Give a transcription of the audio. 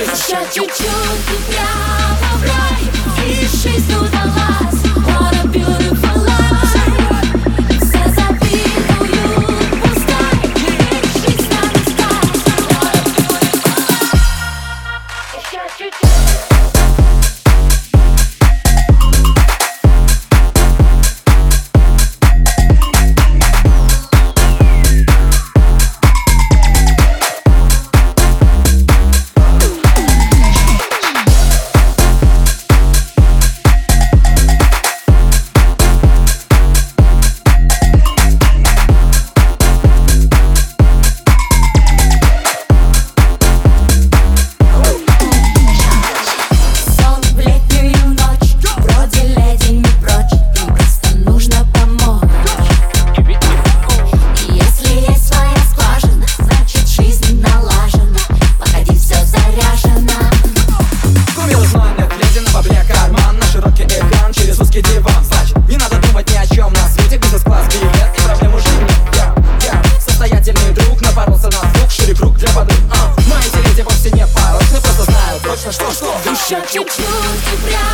Еще чуть-чуть меня, в рай И жизнь удалась Wanna be Счет чуть-чуть тебя